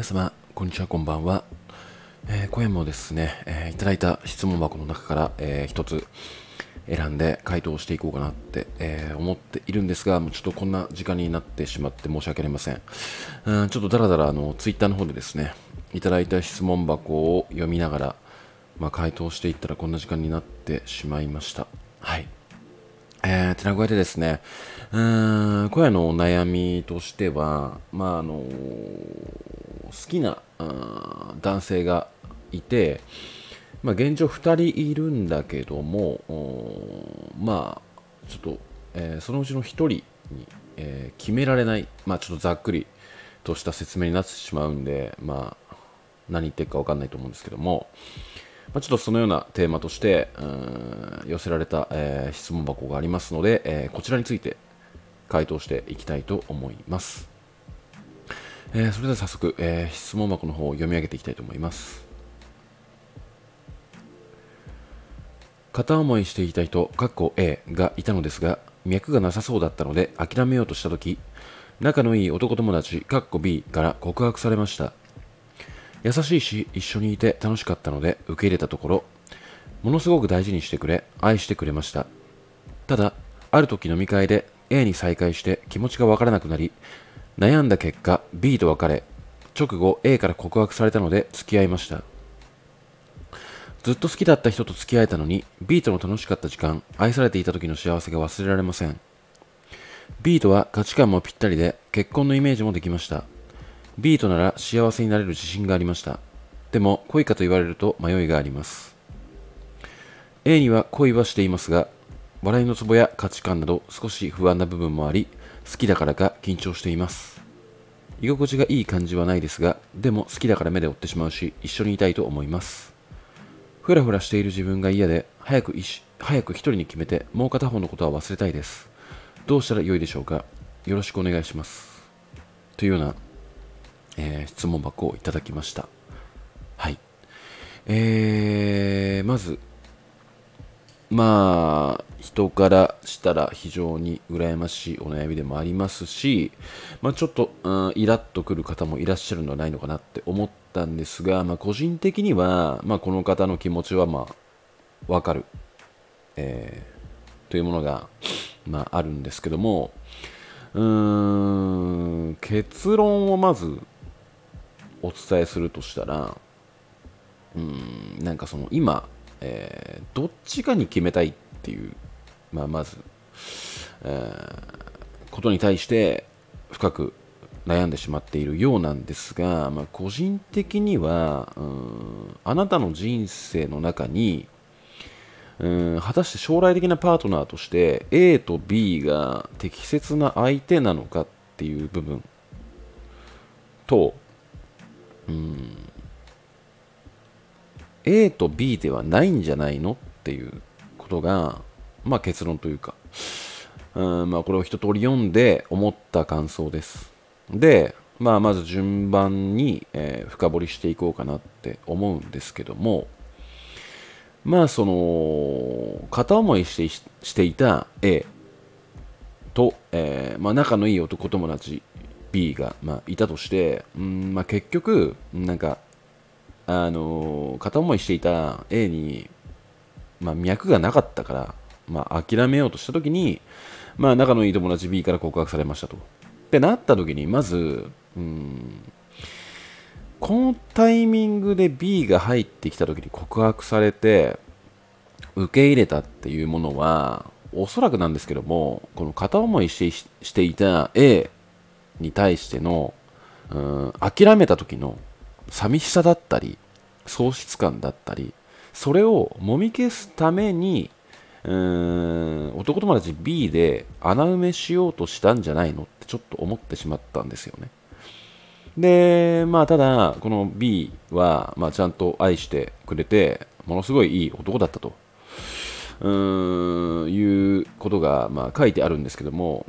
皆様、こんにちは、こんばんは。えー今夜もですね、えーいただいた質問箱の中から、えー一つ選んで回答していこうかなって、えー思っているんですが、もうちょっとこんな時間になってしまって申し訳ありません。うんちょっとだらだらあのツイッターの方でですね、いただいた質問箱を読みながら、まあ、回答していったらこんな時間になってしまいました。はい。えー、てな具合でですね、うーん、今夜のお悩みとしては、まあ、あの好きな男性がいて、まあ、現状2人いるんだけども、まあ、ちょっと、えーそのうちの1人に、えー決められない、まあ、ちょっとざっくりとした説明になってしまうんで、まあ、何言ってるか分かんないと思うんですけども、まあ、ちょっとそのようなテーマとしてうん寄せられた、えー質問箱がありますので、えこちらについて回答していきたいと思います。えーそれでは早速、えー質問箱の方を読み上げていきたいと思います。片思いしていた人、かっこ A がいたのですが、脈がなさそうだったので諦めようとしたとき、仲のいい男友達、かっこ B から告白されました。優しいし一緒にいて楽しかったので受け入れたところものすごく大事にしてくれ愛してくれましたただある時飲み会で A に再会して気持ちがわからなくなり悩んだ結果 B と別れ直後 A から告白されたので付き合いました。ずっと好きだった人と付き合えたのに B との楽しかった時間愛されていた時の幸せが忘れられません。B とは価値観もぴったりで結婚のイメージもできました。B となら幸せになれる自信がありました。でも恋かと言われると迷いがあります。A には恋はしていますが笑いのツボや価値観など少し不安な部分もあり好きだからか緊張しています。居心地がいい感じはないですがでも好きだから目で追ってしまうし一緒にいたいと思います。ふらふらしている自分が嫌で早く一緒早く一人に決めてもう片方のことは忘れたいです。どうしたらよいでしょうか？よろしくお願いします。というようなえー質問箱をいただきました。はい。えー、まず、まあ、人からしたら非常に羨ましいお悩みでもありますし、まあ、ちょっと、うん、イラッとくる方もいらっしゃるのではないのかなって思ったんですが、まあ、個人的には、まあ、この方の気持ちは、まあ、わかる、えーというものが、まあ、あるんですけども、うーん結論をまずお伝えするとしたらうんなんかその今、えーどっちかに決めたいっていう、まあ、まず、えーことに対して深く悩んでしまっているようなんですが、まあ、個人的にはうんあなたの人生の中にうん果たして将来的なパートナーとして A と B が適切な相手なのかっていう部分と、うん、A と B ではないんじゃないのっていうことが、まあ、結論というか、うんまあ、これを一通り読んで思った感想です。で、まあ、まず順番に、えー深掘りしていこうかなって思うんですけども、まあその片思いしてしていた A と、えーまあ、仲のいい男友達 B が、まあ、いたとして、うんまあ、結局なんかあのー片思いしていた A に、まあ、脈がなかったから、まあ、諦めようとした時に、まあ、仲のいい友達 B から告白されましたと。ってなった時にまず、うんこのタイミングで B が入ってきた時に告白されて受け入れたっていうものはおそらくなんですけどもこの片思いしてしていた A に対してのうん諦めた時の寂しさだったり喪失感だったりそれをもみ消すためにうーん男友達 B で穴埋めしようとしたんじゃないのってちょっと思ってしまったんですよね。で、まあ、ただ、この B は、まあ、ちゃんと愛してくれて、ものすごいいい男だったと、うーん、いうことが、まあ、書いてあるんですけども、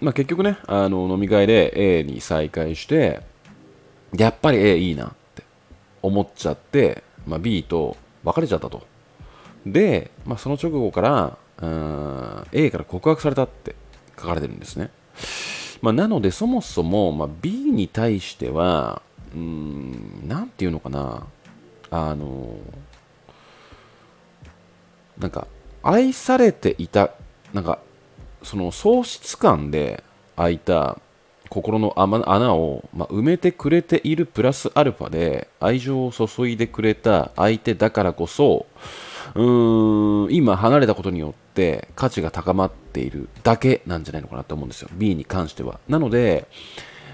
まあ、結局ね、あの、飲み会で A に再会して、やっぱり A いいなって思っちゃって、まあ、B と別れちゃったと。で、まあ、その直後から、うん A から告白されたって書かれてるんですね。まあ、なので、そもそも、まあ、B に対しては、うんなんていうのかなあのなんか愛されていたなんかその喪失感で開いた心の穴を、まあ、埋めてくれているプラスアルファで愛情を注いでくれた相手だからこそうーん今離れたことによって価値が高まっているだけなんじゃないのかなと思うんですよ。B に関しては。なので、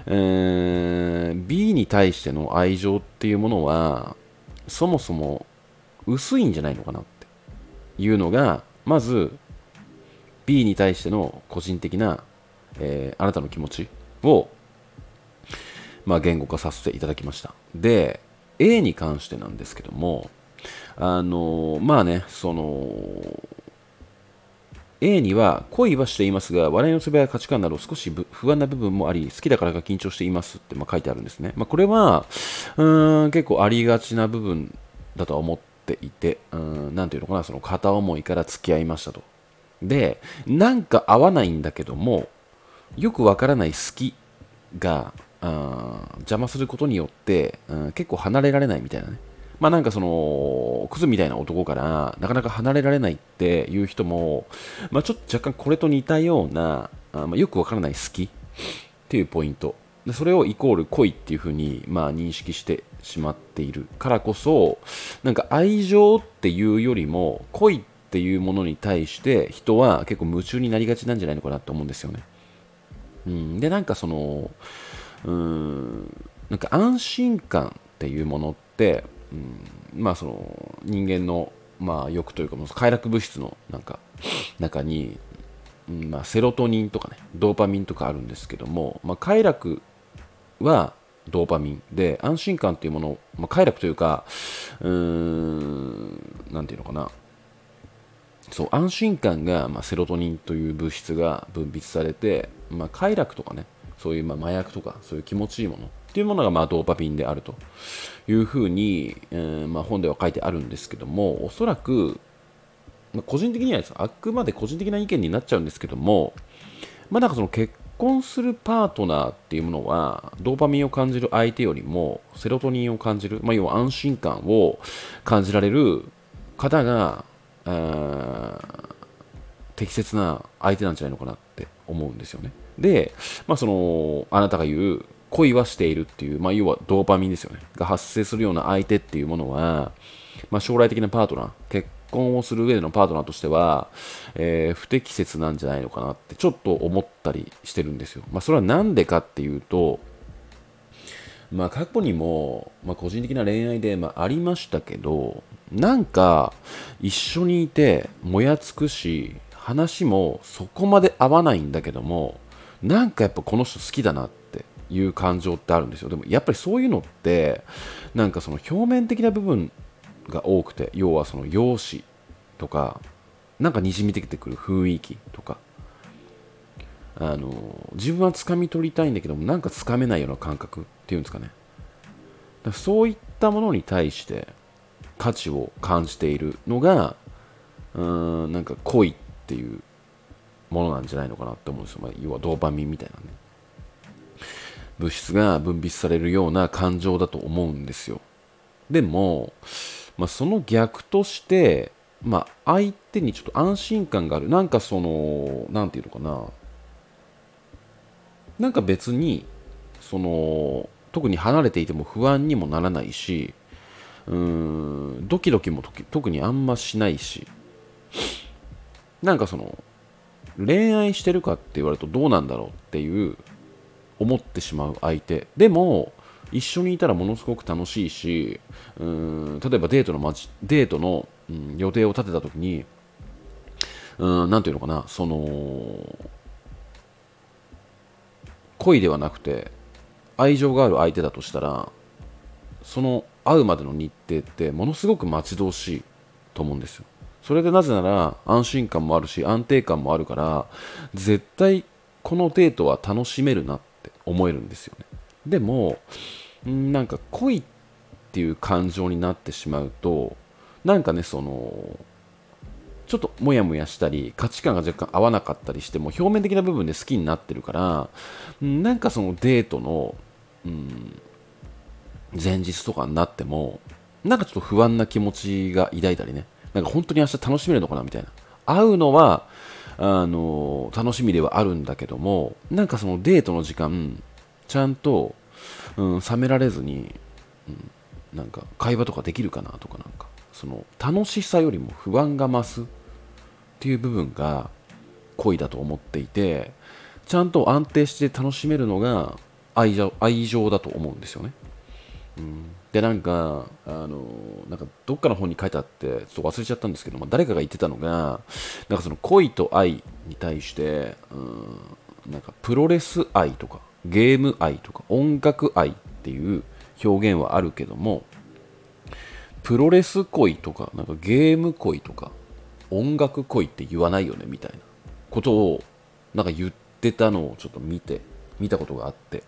えー、B に対しての愛情っていうものはそもそも薄いんじゃないのかなっていうのがまず B に対しての個人的な、えー、あなたの気持ちを、まあ、言語化させていただきました。で A に関してなんですけどもあのまあねその A には恋はしていますが、笑いのつぶや価値観など少し不安な部分もあり、好きだからが緊張していますってま書いてあるんですね。まあ、これはうん結構ありがちな部分だとは思っていて、うん、なんていうのかな、その片思いから付き合いましたと。で、なんか合わないんだけども、よくわからない好きが邪魔することによって、うん、結構離れられないみたいなね。まあなんかその、クズみたいな男からなかなか離れられないっていう人も、まあちょっと若干これと似たような、あまあ、よくわからない好きっていうポイント。でそれをイコール恋っていうふうに、まあ、認識してしまっているからこそ、なんか愛情っていうよりも恋っていうものに対して人は結構夢中になりがちなんじゃないのかなと思うんですよね。うん、で、なんかその、うーん、なんか安心感っていうものって、うん、まあその人間のまあ欲というかもう快楽物質のなんか中に、うんまあ、セロトニンとかねドーパミンとかあるんですけども、まあ、快楽はドーパミン。で安心感というもの、まあ、快楽というかうーんなんていうのかな。そう安心感が、まあ、セロトニンという物質が分泌されて、まあ、快楽とかねそういう、まあ、麻薬とかそういう気持ちいいものっていうものが、まあ、ドーパミンであるというふうに、えー、まあ、本では書いてあるんですけどもおそらく、まあ、個人的にはあくまで個人的な意見になっちゃうんですけども、まあ、なんかその結婚するパートナーっていうものはドーパミンを感じる相手よりもセロトニンを感じる、まあ、要は安心感を感じられる方が適切な相手なんじゃないのかなって思うんですよね。で、まあ、そのあなたが言う恋はしているっていう、まあ、要はドーパミンですよね。が発生するような相手っていうものは、まあ、将来的なパートナー、結婚をする上でのパートナーとしては、えー、不適切なんじゃないのかなってちょっと思ったりしてるんですよ。まあ、それは何でかっていうと、まあ、過去にも、まあ、個人的な恋愛で、まあ、ありましたけど、なんか一緒にいてもやつくし、話もそこまで合わないんだけども、なんかやっぱこの人好きだなっていう感情ってあるんですよ。でもやっぱりそういうのってなんかその表面的な部分が多くて要はその容姿とかなんかにじみてきてくる雰囲気とか。あの自分は掴み取りたいんだけどもなんかつかめないような感覚っていうんですかね。だそういったものに対して価値を感じているのがうーんなんか恋っていうものなんじゃないのかなって思うんですよ、まあ、要はドーパミンみたいなね。物質が分泌されるような感情だと思うんですよ。でも、まあ、その逆として、まあ、相手にちょっと安心感がある。なんかその何て言うのかな。なんか別にその特に離れていても不安にもならないしうーんドキドキも特にあんましないし。なんかその恋愛してるかって言われるとどうなんだろうっていう思ってしまう相手。でも一緒にいたらものすごく楽しいしうん例えばデートのデートの、うん、予定を立てた時にうんなんていうのかなその恋ではなくて愛情がある相手だとしたらその会うまでの日程ってものすごく待ち遠しいと思うんですよ。それでなぜなら安心感もあるし安定感もあるから絶対このデートは楽しめるなっ思えるんですよね。でもなんか恋っていう感情になってしまうとなんかねそのちょっとモヤモヤしたり価値観が若干合わなかったりしても表面的な部分で好きになってるからなんかそのデートの、うん、前日とかになってもなんかちょっと不安な気持ちが抱いたりね。なんか本当に明日楽しめるのかなみたいな。会うのはあの楽しみではあるんだけどもなんかそのデートの時間ちゃんと、うん、冷められずに、うん、なんか会話とかできるかなとかなんかその楽しさよりも不安が増すっていう部分が恋だと思っていてちゃんと安定して楽しめるのが愛情愛情だと思うんですよね。でなんかあのなんかどっかの本に書いてあってちょっと忘れちゃったんですけど、まあ、誰かが言ってたのがなんかその恋と愛に対して、うん、なんかプロレス愛とかゲーム愛とか音楽愛っていう表現はあるけどもプロレス恋とかなんかゲーム恋とか音楽恋って言わないよねみたいなことをなんか言ってたのをちょっと見て見たことがあって。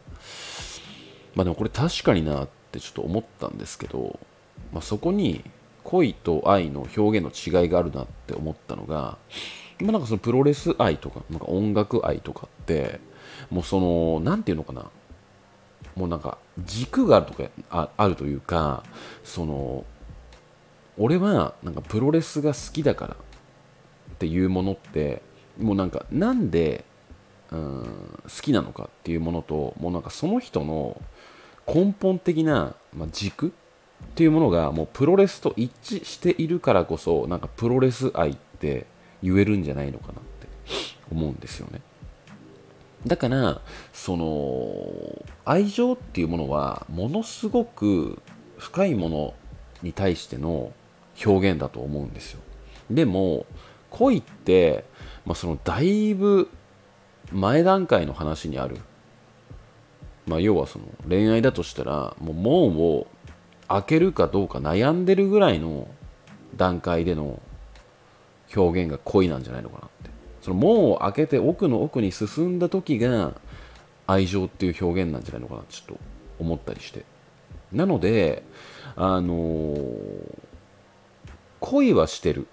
まあでもこれ確かになってってちょっと思ったんですけど、まあ、そこに恋と愛の表現の違いがあるなって思ったのが、まあ、なんかそのプロレス愛とかなんか音楽愛とかってもうその何て言うのかなもうなんか軸があるとかああるというかその俺はなんかプロレスが好きだからっていうものってもうなんかなんでうん好きなのかっていうものともうなんかその人の根本的な、ま、軸っていうものがもうプロレスと一致しているからこそなんかプロレス愛って言えるんじゃないのかなって思うんですよね。だからその愛情っていうものはものすごく深いものに対しての表現だと思うんですよ。でも恋って、まあ、そのだいぶ前段階の話にある、まあ、要はその恋愛だとしたらもう門を開けるかどうか悩んでるぐらいの段階での表現が恋なんじゃないのかなって。その門を開けて奥の奥に進んだ時が愛情っていう表現なんじゃないのかなちょっと思ったりして。なのであのー、恋はしてるっ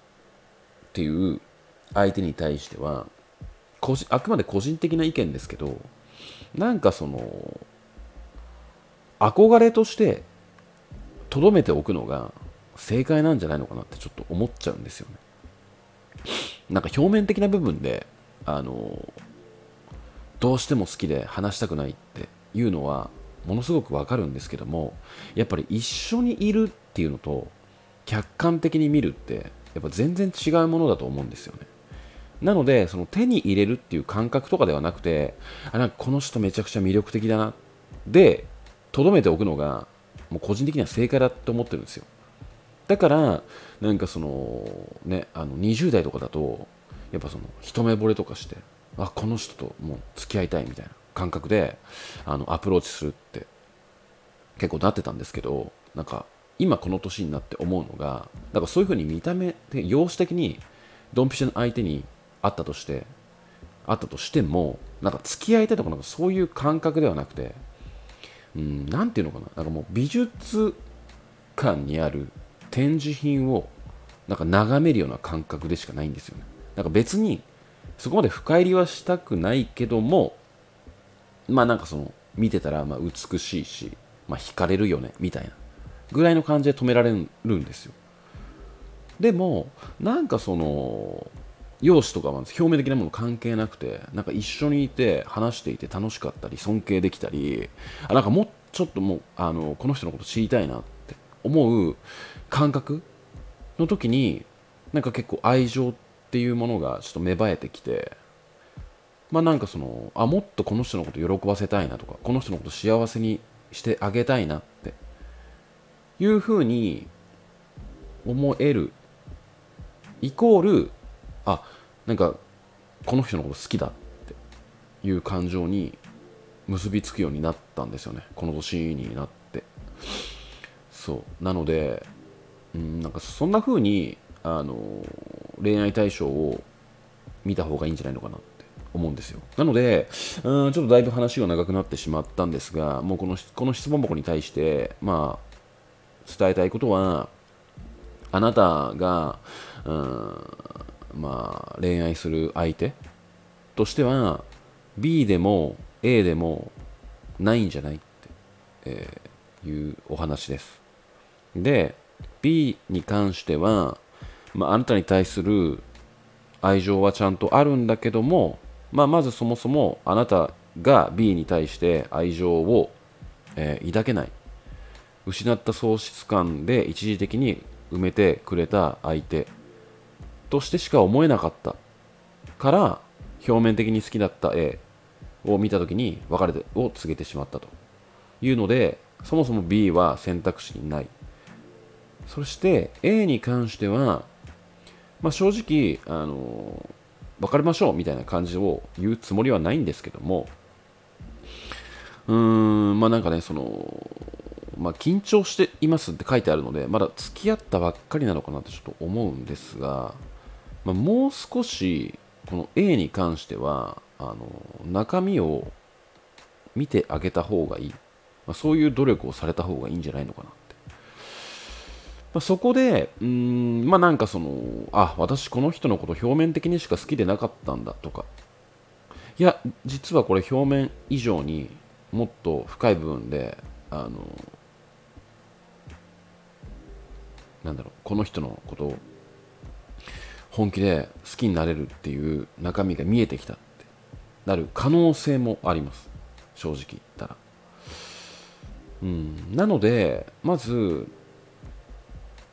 ていう相手に対してはあくまで個人的な意見ですけどなんかその憧れとしてとどめておくのが正解なんじゃないのかなってちょっと思っちゃうんですよね。なんか表面的な部分であのどうしても好きで話したくないっていうのはものすごくわかるんですけどもやっぱり一緒にいるっていうのと客観的に見るってやっぱ全然違うものだと思うんですよね。なのでその手に入れるっていう感覚とかではなくてあなんかこの人めちゃくちゃ魅力的だなでとどめておくのがもう個人的には正解だって思ってるんですよ。だからなんかそのねあの20代とかだとやっぱその一目惚れとかしてあこの人ともう付き合いたいみたいな感覚であのアプローチするって結構なってたんですけどなんか今この年になって思うのがだからそういうふうに見た目で容姿的にドンピシャの相手にあったとしてあったとしてもなんか付き合いたいとかなんかそういう感覚ではなくてうん何ていうのかななんかもう美術館にある展示品をなんか眺めるような感覚でしかないんですよね。なんか別にそこまで深入りはしたくないけどもまあなんかその見てたらま美しいし、まあ、惹かれるよねみたいなぐらいの感じで止められるんですよ。でもなんかその容姿とかは表面的なもの関係なくてなんか一緒にいて話していて楽しかったり尊敬できたりあなんかもうちょっともうあのこの人のこと知りたいなって思う感覚の時になんか結構愛情っていうものがちょっと芽生えてきてまあなんかそのあもっとこの人のこと喜ばせたいなとかこの人のこと幸せにしてあげたいなっていうふうに思えるイコールあなんかこの人のこと好きだっていう感情に結びつくようになったんですよね。この年になって。そう。なのでうんなんかそんな風にあの恋愛対象を見た方がいいんじゃないのかなって思うんですよ。なのでうんちょっとだいぶ話が長くなってしまったんですがもうこのこの質問箱に対してまあ伝えたいことはあなたがうんまあ、恋愛する相手としては B でも A でもないんじゃないって、えー、いうお話です。で B に関しては、まあ、あなたに対する愛情はちゃんとあるんだけども、まあ、まずそもそもあなたが B に対して愛情を、えー、抱けない。失った喪失感で一時的に埋めてくれた相手。としてしか思えなかったから表面的に好きだった A を見た時に別れを告げてしまったと。いうのでそもそも B は選択肢にない。そして A に関しては、まあ、正直あの別れましょうみたいな感じを言うつもりはないんですけどもうーんまあなんかねそのまあ、緊張していますって書いてあるのでまだ付き合ったばっかりなのかなとちょっと思うんですが、まあ、もう少しこの A に関してはあの中身を見てあげた方がいい、まあ、そういう努力をされた方がいいんじゃないのかなって、まあ、そこでうんまあなんかそのあ私この人のこと表面的にしか好きでなかったんだとか。いや実はこれ表面以上にもっと深い部分であのなんだろうこの人のことを本気で好きになれるっていう中身が見えてきたってなる可能性もあります正直言ったら。うん。なのでまず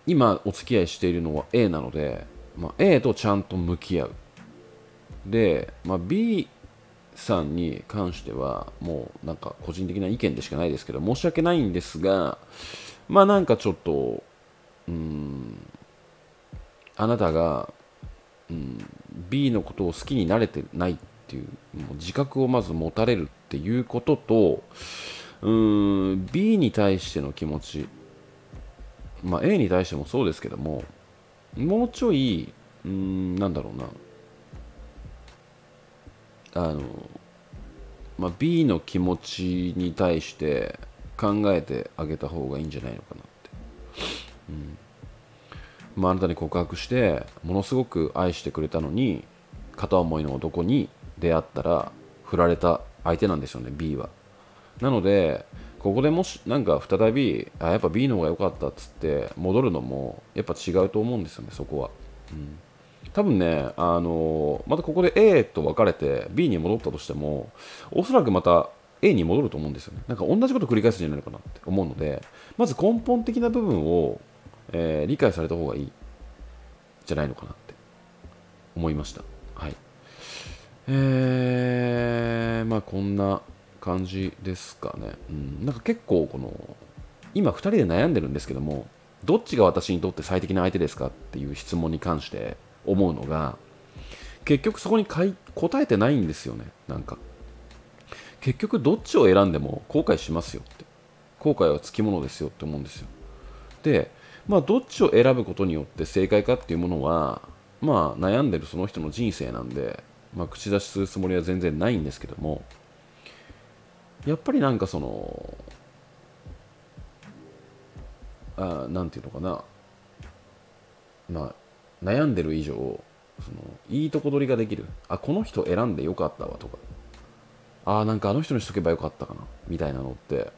今お付き合いしているのは A なので、まあ、A とちゃんと向き合う。で、まあ、B さんに関してはもうなんか個人的な意見でしかないですけど申し訳ないんですがまあなんかちょっとうんあなたが、うん、B のことを好きになれてないっていうもう自覚をまず持たれるっていうこととうん B に対しての気持ち、まあ、A に対してもそうですけどももうちょいうんなんだろうな。あの、まあ、B の気持ちに対して考えてあげた方がいいんじゃないのかなって。うん。まあ、あなたに告白してものすごく愛してくれたのに片思いの男に出会ったら振られた相手なんですよね B は。なのでここでもしなんか再びあやっぱ B の方が良かったっつって戻るのもやっぱ違うと思うんですよねそこは、うん、多分ねあのまたここで A と別れて B に戻ったとしてもおそらくまた A に戻ると思うんですよね。なんか同じこと繰り返すんじゃないのかなって思うのでまず根本的な部分をえー、理解された方がいいじゃないのかなって思いました。はい。えー、まあこんな感じですかね。うん、なんか結構この、今2人で悩んでるんですけども、どっちが私にとって最適な相手ですかっていう質問に関して思うのが、結局そこに答えてないんですよね。なんか。結局どっちを選んでも後悔しますよって。後悔はつきものですよって思うんですよ。で、まあ、どっちを選ぶことによって正解かっていうものは、まあ、悩んでるその人の人生なんで、まあ、口出しするつもりは全然ないんですけどもやっぱりなんかそのあなんていうのかなまあ悩んでる以上そのいいとこ取りができるあこの人選んでよかったわとかあなんかあの人にしとけばよかったかなみたいなのって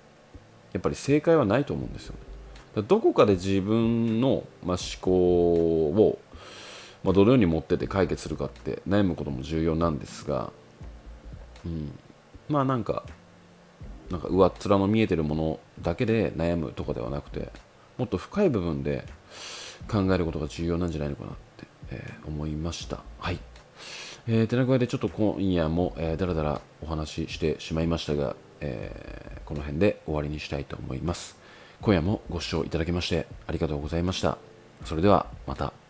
やっぱり正解はないと思うんですよね。どこかで自分の、まあ、思考を、まあ、どのように持ってて解決するかって悩むことも重要なんですが、うん、まあなんかなんか上っ面の見えてるものだけで悩むとかではなくてもっと深い部分で考えることが重要なんじゃないのかなって、えー、思いました。はい、えー、てな具合でちょっと今夜も、えー、だらだらお話ししてしまいましたが、えー、この辺で終わりにしたいと思います。今夜もご視聴いただきましてありがとうございました。それではまた。